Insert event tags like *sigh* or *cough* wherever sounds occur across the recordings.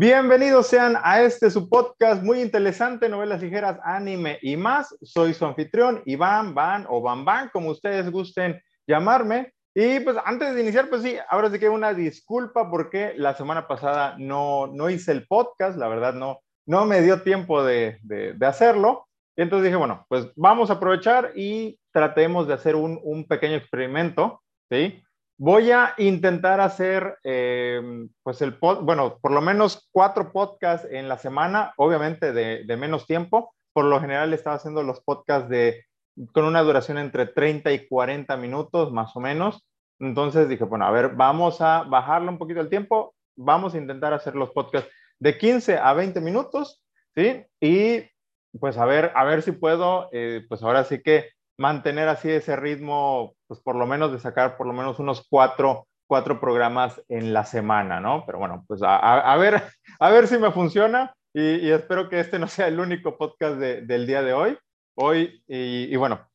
Bienvenidos sean a este su podcast muy interesante, novelas ligeras, anime y más. Soy su anfitrión, Iván, Van o Van Van, como ustedes gusten llamarme. Y pues antes de iniciar, pues sí, ahora sí que una disculpa porque la semana pasada no, no hice el podcast, la verdad no, no me dio tiempo de, de, hacerlo. Y entonces dije, bueno, pues vamos a aprovechar y tratemos de hacer un, un pequeño experimento, ¿sí? Voy a intentar hacer, eh, pues el pod, bueno, por lo menos cuatro podcasts en la semana, obviamente de, menos tiempo. Por lo general estaba haciendo los podcasts de, con una duración entre 30 y 40 minutos, más o menos. Entonces dije, bueno, a ver, vamos a bajarle un poquito el tiempo, vamos a intentar hacer los podcasts de 15 a 20 minutos, ¿sí? Y pues a ver, a ver si puedo, eh, pues ahora sí que mantener así ese ritmo, pues por lo menos de sacar por lo menos unos cuatro, cuatro programas en la semana, ¿no? Pero bueno, pues a, ver, *laughs* a ver si me funciona y, y, espero que este no sea el único podcast de, del día de hoy. Hoy, y, y, bueno,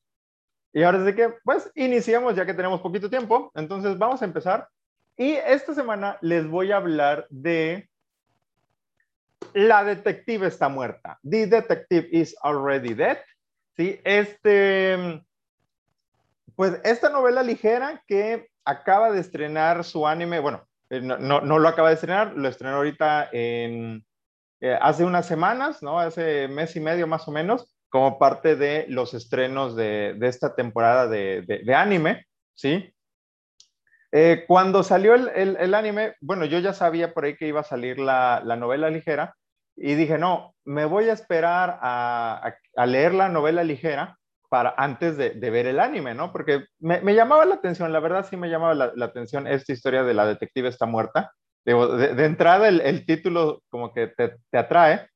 y ahora sí que, pues iniciamos ya que tenemos poquito tiempo, entonces vamos a empezar. Y esta semana les voy a hablar de La detective está muerta. The detective is already dead. Sí, este, pues esta novela ligera que acaba de estrenar su anime, bueno, eh, no, no, lo acaba de estrenar, lo estrenó ahorita en, eh, hace unas semanas, ¿no? Hace mes y medio más o menos, como parte de los estrenos de, esta temporada de, anime, ¿sí? Eh, cuando salió el, el, el, anime, bueno, yo ya sabía por ahí que iba a salir la, la novela ligera, y dije, no, me voy a esperar a, a, a leer la novela ligera para antes de, de, ver el anime, ¿no? Porque me, me, llamaba la atención, la verdad sí me llamaba la, la atención esta historia de la detective está muerta. Digo, de, de, entrada el, el, título como que te, te, atrae.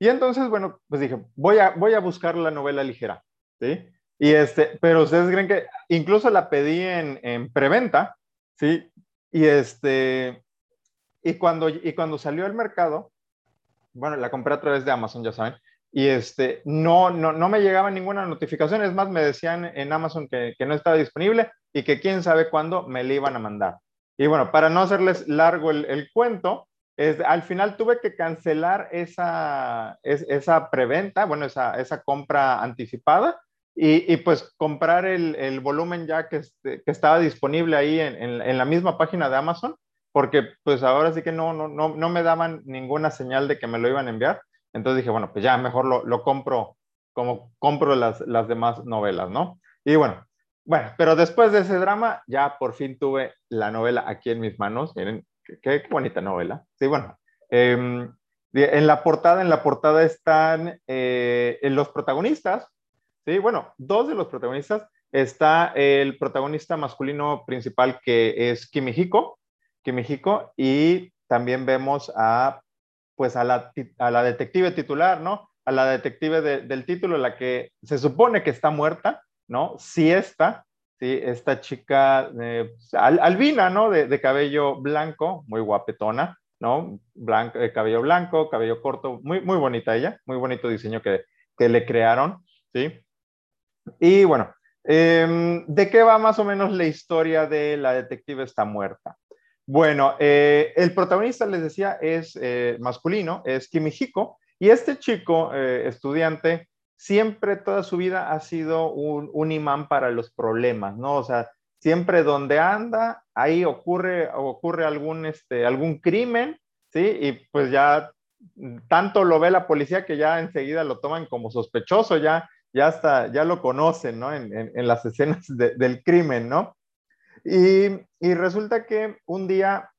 Y entonces, bueno, pues dije, voy a, voy a buscar la novela ligera, ¿sí? Y este, pero ustedes creen que incluso la pedí en, en preventa, ¿sí? Y este, y cuando, y cuando salió al mercado, bueno, la compré a través de Amazon, ya saben, y este, no, no, no me llegaba ninguna notificación, es más, me decían en Amazon que, no estaba disponible y que quién sabe cuándo me le iban a mandar. Y bueno, para no hacerles largo el, cuento, es, al final tuve que cancelar esa, es, esa preventa, bueno, esa, esa compra anticipada y, y pues comprar el, el, volumen ya que, este, que estaba disponible ahí en, en la misma página de Amazon porque pues ahora sí que no, no, no, no me daban ninguna señal de que me lo iban a enviar. Entonces dije, bueno, pues ya mejor lo, lo compro como compro las, las demás novelas, ¿no? Y bueno, bueno, pero después de ese drama, ya por fin tuve la novela aquí en mis manos. Miren, qué, qué bonita novela. Sí, bueno, eh, en la portada, en la portada están eh, los protagonistas, sí, bueno, dos de los protagonistas. Está el protagonista masculino principal que es Kimihiko, México y también vemos a, pues a la, a la detective titular, ¿no? A la detective de, del título, la que se supone que está muerta, ¿no? Sí está, sí, esta chica eh, al, albina, ¿no? De, cabello blanco, muy guapetona, ¿no? Blanco, eh, cabello blanco, cabello corto, muy, muy bonita ella, muy bonito diseño que, que le crearon, ¿sí? Y bueno, eh, ¿de qué va más o menos la historia de la detective está muerta? Bueno, eh, el protagonista, les decía, es eh, masculino, es Kimihiko, y este chico, eh, estudiante, siempre toda su vida ha sido un, imán para los problemas, ¿no? O sea, siempre donde anda, ahí ocurre, ocurre algún, este, algún crimen, ¿sí? Y pues ya tanto lo ve la policía que ya enseguida lo toman como sospechoso, ya, ya hasta, ya lo conocen, ¿no? En, en, las escenas de, del crimen, ¿no? Y, resulta que un día,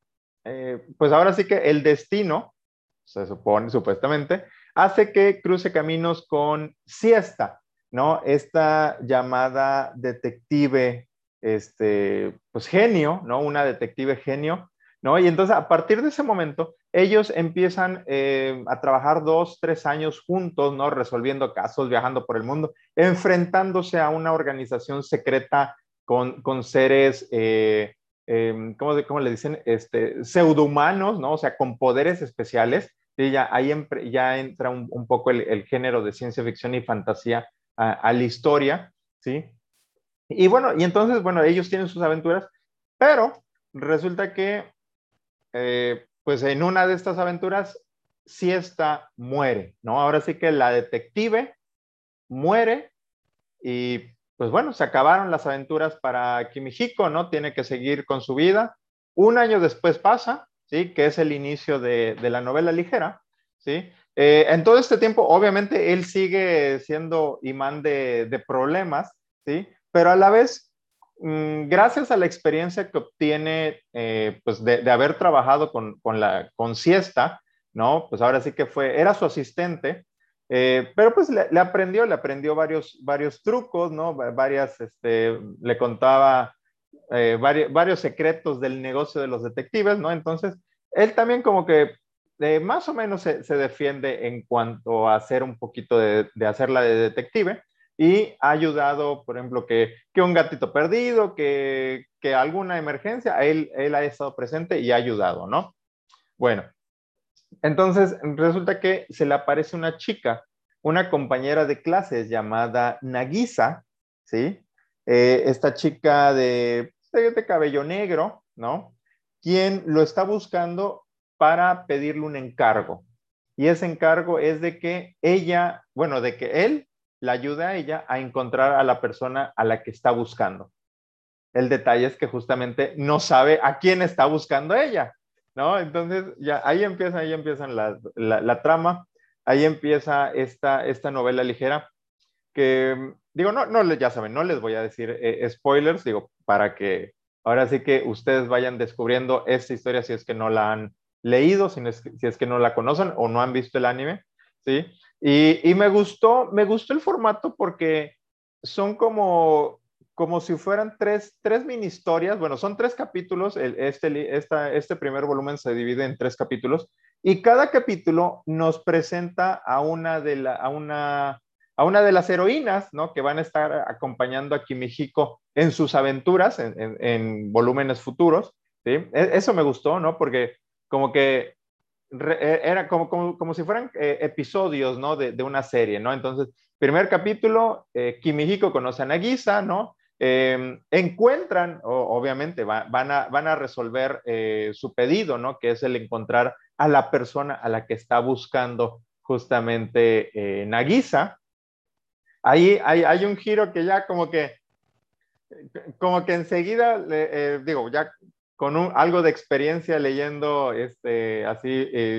eh, pues ahora sí que el destino, se supone supuestamente, hace que cruce caminos con Siesta, ¿no? Esta llamada detective, este, pues genio, ¿no? Una detective genio, ¿no? Y entonces a partir de ese momento, ellos empiezan eh, a trabajar dos, tres años juntos, ¿no? Resolviendo casos, viajando por el mundo, enfrentándose a una organización secreta con, con seres, eh, eh, ¿cómo, ¿cómo, le dicen? Este, pseudohumanos, ¿no? O sea, con poderes especiales. Y ya, ahí ya entra un, un poco el, género de ciencia ficción y fantasía a, a, la historia, ¿sí? Y bueno, y entonces, bueno, ellos tienen sus aventuras, pero resulta que, eh, pues en una de estas aventuras, Siesta muere, ¿no? Ahora sí que la detective muere y pues bueno, se acabaron las aventuras para Kimihiko, ¿no? Tiene que seguir con su vida. Un año después pasa, ¿sí? Que es el inicio de, la novela ligera, ¿sí? Eh, en todo este tiempo, obviamente, él sigue siendo imán de, problemas, ¿sí? Pero a la vez, mm, gracias a la experiencia que obtiene, eh, pues de, haber trabajado con, la, con Siesta, ¿no? Pues ahora sí que fue, era su asistente, eh, pero pues le, aprendió, le aprendió varios, varios trucos, ¿no? Varias, este, le contaba eh, varios, secretos del negocio de los detectives, ¿no? Entonces, él también como que eh, más o menos se, defiende en cuanto a hacer un poquito de, de hacerla de detective y ha ayudado, por ejemplo, que, que un gatito perdido, que, que alguna emergencia, él, él ha estado presente y ha ayudado, ¿no? Bueno, entonces, resulta que se le aparece una chica, una compañera de clases llamada Nagisa, ¿sí? Eh, esta chica de, de, cabello negro, ¿no? Quien lo está buscando para pedirle un encargo. Y ese encargo es de que ella, bueno, de que él la ayude a ella a encontrar a la persona a la que está buscando. El detalle es que justamente no sabe a quién está buscando ella. ¿No? Entonces, ya ahí empieza, ahí empiezan la, la, trama, ahí empieza esta, esta novela ligera que, digo, no, no, ya saben, no les voy a decir eh, spoilers, digo, para que ahora sí que ustedes vayan descubriendo esta historia si es que no la han leído, si es, si es que no la conocen o no han visto el anime, ¿sí? Y, y me gustó, me gustó el formato porque son como como si fueran tres, tres mini historias. Bueno, son tres capítulos. este, este primer volumen se divide en tres capítulos y cada capítulo nos presenta a una de, la, a una, a una de las heroínas, ¿no? Que van a estar acompañando a Kimihiko en sus aventuras, en, en, volúmenes futuros. ¿sí? E, eso me gustó, ¿no? Porque como que e, era como, como, como, si fueran eh, episodios, ¿no? De, de, una serie, ¿no? Entonces, primer capítulo, eh, Kimihiko conoce a Nagisa, ¿no? Em, encuentran, obviamente, van, a, resolver eh, su pedido, ¿no? Que es el encontrar a la persona a la que está buscando justamente eh, Nagisa. Ahí hay, un giro que ya como que, como que enseguida, eh, digo, ya con algo de experiencia leyendo este, así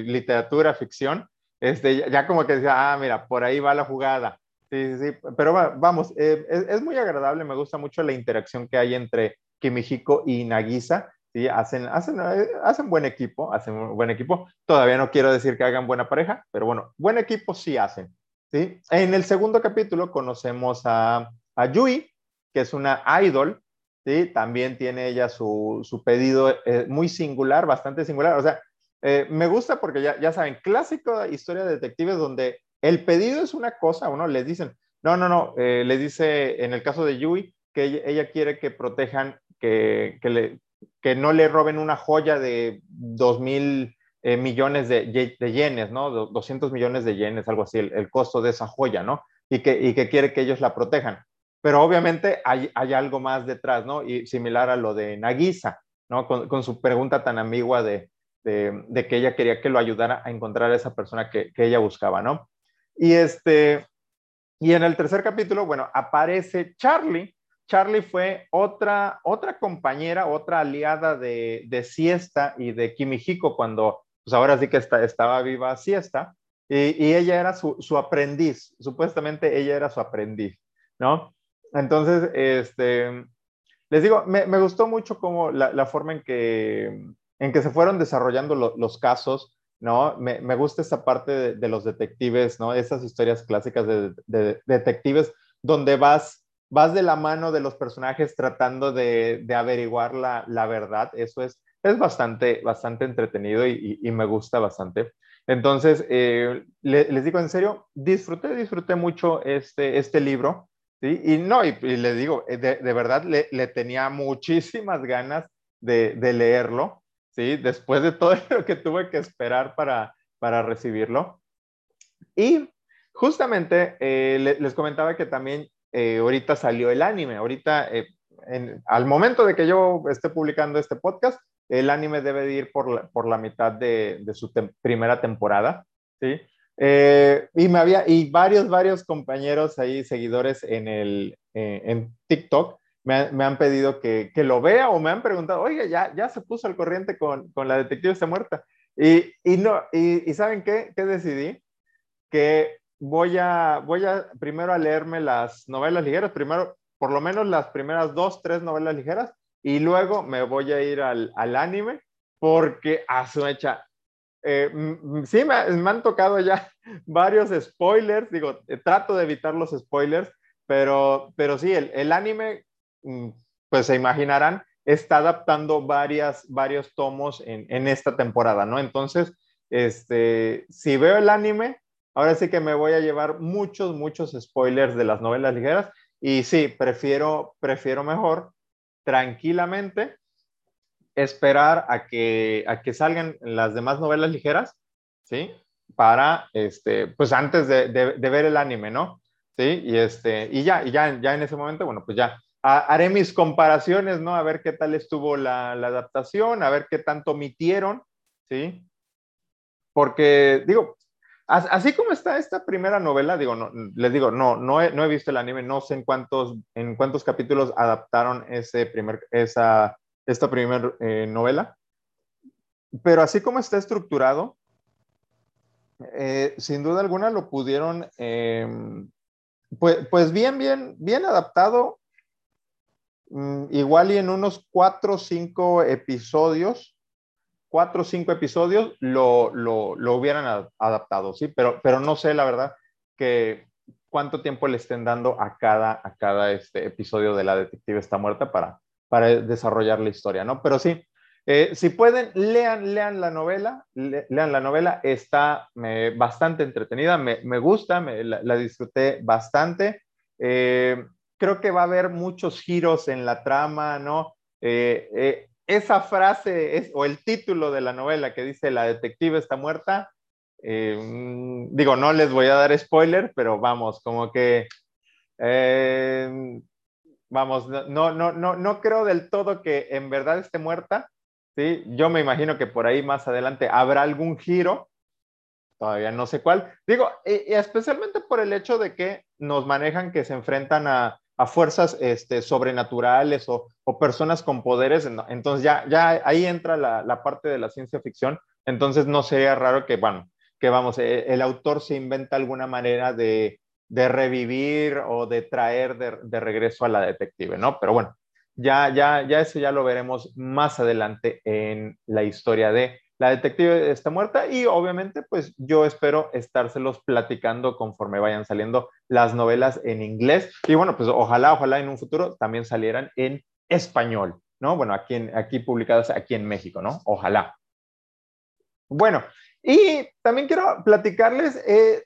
literatura, ficción, este, ya como que decía, ah, mira, por ahí va la jugada. Sí, sí, pero vamos, eh, es, muy agradable, me gusta mucho la interacción que hay entre Kimihiko y Nagisa, ¿sí? hacen, hacen, eh, hacen buen equipo, hacen buen equipo, todavía no quiero decir que hagan buena pareja, pero bueno, buen equipo sí hacen, ¿sí? En el segundo capítulo conocemos a, a Yui, que es una idol, ¿sí? También tiene ella su, su pedido eh, muy singular, bastante singular, o sea, me gusta porque ya, ya saben, clásico historia de detectives donde el pedido es una cosa, uno les dicen, no, no, no, eh, le dice en el caso de Yui que ella, quiere que protejan, que, que, no le roben una joya de dos mil eh, millones de, yenes, ¿no? 200 millones de yenes, algo así, el, costo de esa joya, ¿no? Y que, y que quiere que ellos la protejan. Pero obviamente hay, hay algo más detrás, ¿no? Y similar a lo de Nagisa, ¿no? Con, su pregunta tan ambigua de, de, de, que ella quería que lo ayudara a encontrar a esa persona que, que ella buscaba, ¿no? Y, este, y en el tercer capítulo, bueno, aparece Charlie. Charlie fue otra, otra compañera, otra aliada de, de Siesta y de Kimihiko cuando, pues ahora sí que está, estaba viva Siesta. Y, y ella era su, su, aprendiz, supuestamente ella era su aprendiz, ¿no? Entonces, este, les digo, me, me gustó mucho como la, la, forma en que, en que se fueron desarrollando los casos, ¿no? Me, me gusta esa parte de, los detectives, ¿no? Esas historias clásicas de, detectives donde vas, vas de la mano de los personajes tratando de, averiguar la, la, verdad. Eso es, es bastante, bastante entretenido y, y, me gusta bastante. Entonces, eh, les digo en serio, disfruté, disfruté mucho este, este libro. ¿sí? Y no, y, y les digo, de, de verdad le, le, tenía muchísimas ganas de, de leerlo. ¿Sí? Después de todo *laughs* lo que tuve que esperar para, para recibirlo. Y justamente eh, les comentaba que también eh, ahorita salió el anime. Ahorita, eh, al momento de que yo esté publicando este podcast, el anime debe de ir por la, por la mitad de, de su primera temporada. ¿sí? Eh, y me había, y varios, varios compañeros ahí, seguidores en el, en TikTok, me, me, han pedido que, que, lo vea o me han preguntado, oye, ya, ya se puso al corriente con, con la detective está muerta. Y, y no, y, y, ¿saben qué? ¿Qué decidí? Que voy a, voy a primero a leerme las novelas ligeras, primero, por lo menos las primeras dos, tres novelas ligeras, y luego me voy a ir al, al anime, porque a su hecha, eh, sí, me, me, han tocado ya *laughs* varios spoilers, digo, trato de evitar los spoilers, pero, pero sí, el, el anime, pues se imaginarán, está adaptando varias, varios tomos en, en, esta temporada, ¿no? Entonces, este, si veo el anime, ahora sí que me voy a llevar muchos, muchos spoilers de las novelas ligeras y sí, prefiero, prefiero mejor tranquilamente esperar a que, a que salgan las demás novelas ligeras, ¿sí? Para, este, pues antes de, de, de ver el anime, ¿no? Sí, y, este, y ya, y ya, ya en ese momento, bueno, pues ya a, haré mis comparaciones, ¿no? A ver qué tal estuvo la, la, adaptación, a ver qué tanto omitieron, ¿sí? Porque, digo, así como está esta primera novela, digo, no, les digo, no, no he, no he visto el anime, no sé en cuántos, en cuántos capítulos adaptaron ese primer, esa, esta primera eh, novela, pero así como está estructurado, eh, sin duda alguna lo pudieron, eh, pues, pues, bien, bien, bien adaptado, igual y en unos cuatro o cinco episodios, cuatro o cinco episodios lo, lo, lo hubieran adaptado, ¿sí? Pero, pero no sé, la verdad, que cuánto tiempo le estén dando a cada, a cada este episodio de La Detective está muerta para, para desarrollar la historia, ¿no? Pero sí, eh, si pueden, lean, lean la novela, le, lean la novela, está bastante entretenida, me, me gusta, me, la, la, disfruté bastante. Eh, creo que va a haber muchos giros en la trama, ¿no? Eh, esa frase o el título de la novela que dice la detective está muerta, eh, digo, no les voy a dar spoiler, pero vamos, como que, eh, vamos, no, no, no, no creo del todo que en verdad esté muerta, ¿sí? Yo me imagino que por ahí más adelante habrá algún giro, todavía no sé cuál, digo, y, y especialmente por el hecho de que nos manejan que se enfrentan a, a fuerzas este, sobrenaturales o, personas con poderes, entonces ya, ya ahí entra la, parte de la ciencia ficción, entonces no sería raro que, bueno, que vamos, el, el autor se inventa alguna manera de, de revivir o de traer de, de, regreso a la detective, ¿no? Pero bueno, ya, ya, ya eso ya lo veremos más adelante en la historia de la detective está muerta y obviamente pues yo espero estárselos platicando conforme vayan saliendo las novelas en inglés y bueno pues ojalá, ojalá en un futuro también salieran en español, ¿no? Bueno, aquí, en, aquí publicadas aquí en México, ¿no? Ojalá. Bueno, y también quiero platicarles, eh,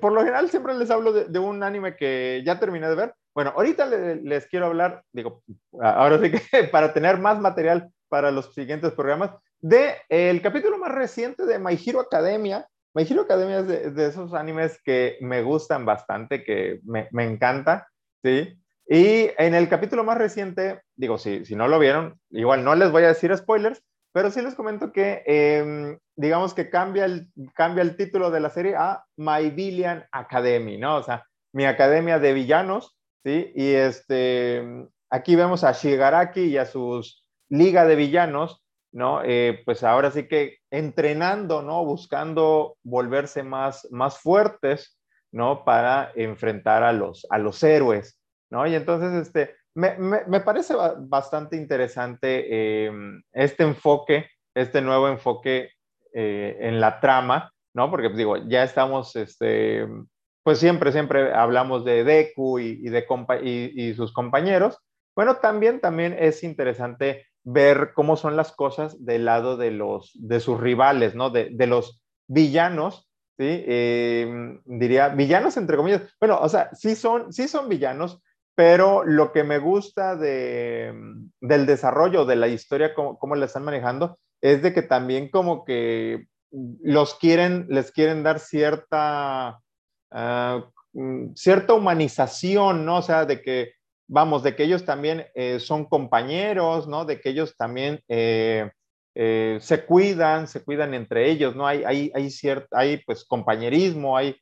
por lo general siempre les hablo de, de, un anime que ya terminé de ver. Bueno, ahorita les, les quiero hablar, digo, ahora sí que *laughs* para tener más material para los siguientes programas, de el capítulo más reciente de My Hero Academia. My Hero Academia es de, de esos animes que me gustan bastante, que me, me, encanta, ¿sí? Y en el capítulo más reciente, digo, si, si no lo vieron, igual no les voy a decir spoilers, pero sí les comento que, eh, digamos que cambia el, cambia el título de la serie a My Villain Academy, ¿no? O sea, mi academia de villanos, ¿sí? Y este, aquí vemos a Shigaraki y a sus liga de villanos, ¿no? Eh, pues ahora sí que entrenando, ¿no? Buscando volverse más, más fuertes, ¿no? Para enfrentar a los, a los héroes, ¿no? Y entonces, este, me, me, me parece bastante interesante eh, este enfoque, este nuevo enfoque eh, en la trama, ¿no? Porque, pues, digo, ya estamos, este, pues siempre, siempre hablamos de Deku y, y de y, y sus compañeros. Bueno, también, también es interesante ver cómo son las cosas del lado de, los, de sus rivales, ¿no? De, de los villanos, ¿sí? Eh, diría, villanos entre comillas. Bueno, o sea, sí son, sí son villanos, pero lo que me gusta de, del desarrollo de la historia, cómo, cómo la están manejando, es de que también como que los quieren, les quieren dar cierta, uh, cierta humanización, ¿no? O sea, de que vamos, de que ellos también eh, son compañeros, ¿no? De que ellos también eh, eh, se cuidan, se cuidan entre ellos, ¿no? Hay, hay, hay, cierto, hay pues compañerismo, hay,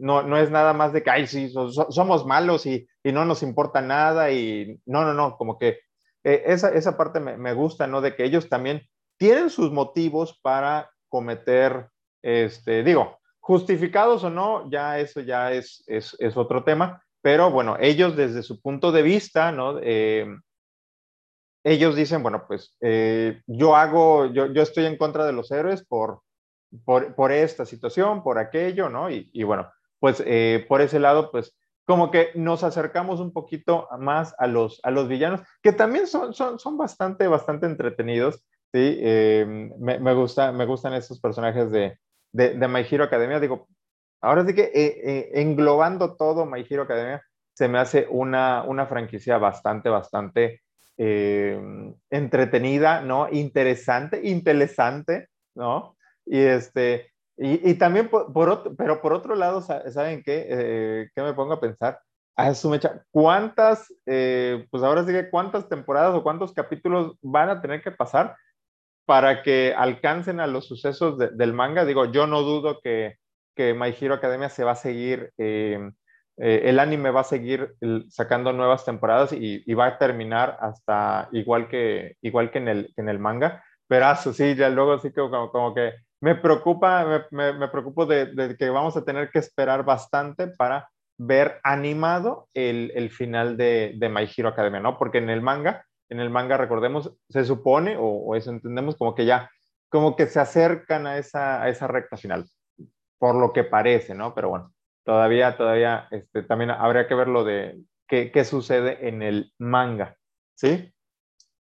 no, no es nada más de que, ay, sí, somos malos y, y, no nos importa nada y no, no, no, como que esa, esa parte me, me, gusta, ¿no? De que ellos también tienen sus motivos para cometer, este, digo, justificados o no, ya eso ya es, es, es otro tema, pero bueno, ellos desde su punto de vista, ¿no? Eh, ellos dicen, bueno, pues eh, yo hago, yo, yo, estoy en contra de los héroes por, por, por esta situación, por aquello, ¿no? Y, bueno, pues eh, por ese lado, pues como que nos acercamos un poquito más a los, a los villanos, que también son, son, son bastante, bastante entretenidos, ¿sí? Me, me, gusta, me gustan estos personajes de, de, de, My Hero Academia. Digo, ahora sí que eh, englobando todo My Hero Academia, se me hace una, una franquicia bastante, bastante eh, entretenida, ¿no? Interesante, interesante, ¿no? Y este, y, y también por, por, otro, pero por otro lado, ¿saben qué? Eh, ¿Qué me pongo a pensar? A su mecha, ¿cuántas, eh, pues ahora sí que cuántas temporadas o cuántos capítulos van a tener que pasar para que alcancen a los sucesos de, del manga? Digo, yo no dudo que, que My Hero Academia se va a seguir eh, eh, el anime va a seguir sacando nuevas temporadas y, va a terminar hasta igual que, igual que, en, el, en el manga. Pero eso sí, ya luego sí que como, como que me preocupa, me, me, preocupo de, de, que vamos a tener que esperar bastante para ver animado el, el final de, de, My Hero Academia, ¿no? Porque en el manga, en el manga, recordemos, se supone, o, o eso entendemos, como que ya, como que se acercan a esa, a esa recta final, por lo que parece, ¿no? Pero bueno, todavía, todavía, este, también habría que ver lo de qué, qué sucede en el manga, ¿sí?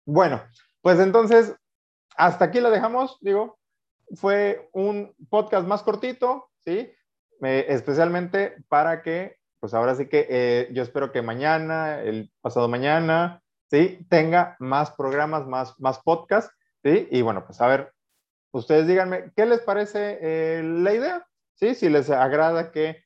Bueno, pues entonces, hasta aquí la dejamos, digo, fue un podcast más cortito, ¿sí? Especialmente para que, pues ahora sí que eh, yo espero que mañana, el pasado mañana, ¿sí? Tenga más programas, más, más podcasts, ¿sí? Y bueno, pues a ver, ustedes díganme, ¿qué les parece eh, la idea? ¿Sí? Si les agrada que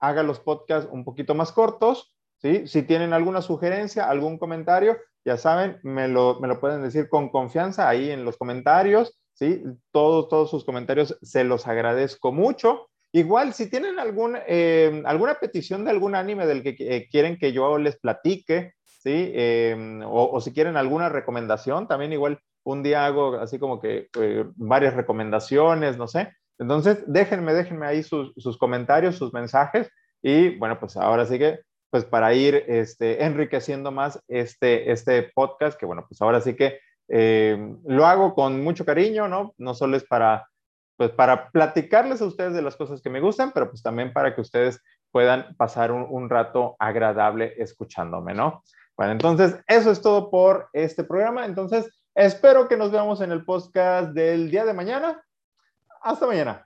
haga los podcasts un poquito más cortos, ¿sí? Si tienen alguna sugerencia, algún comentario, ya saben, me lo, me lo pueden decir con confianza ahí en los comentarios, ¿sí? Todos, todos sus comentarios se los agradezco mucho. Igual, si tienen algún, eh, alguna petición de algún anime del que eh, quieren que yo les platique, ¿sí? Eh, o, o, si quieren alguna recomendación, también igual un día hago así como que eh, varias recomendaciones, no sé. Entonces, déjenme, déjenme ahí sus, sus, comentarios, sus mensajes y bueno, pues ahora sí que, pues para ir este, enriqueciendo más este, este podcast, que bueno, pues ahora sí que eh, lo hago con mucho cariño, ¿no? No solo es para, pues para platicarles a ustedes de las cosas que me gustan, pero pues también para que ustedes puedan pasar un, un rato agradable escuchándome, ¿no? Bueno, entonces, eso es todo por este programa. Entonces, espero que nos veamos en el podcast del día de mañana. Hasta mañana.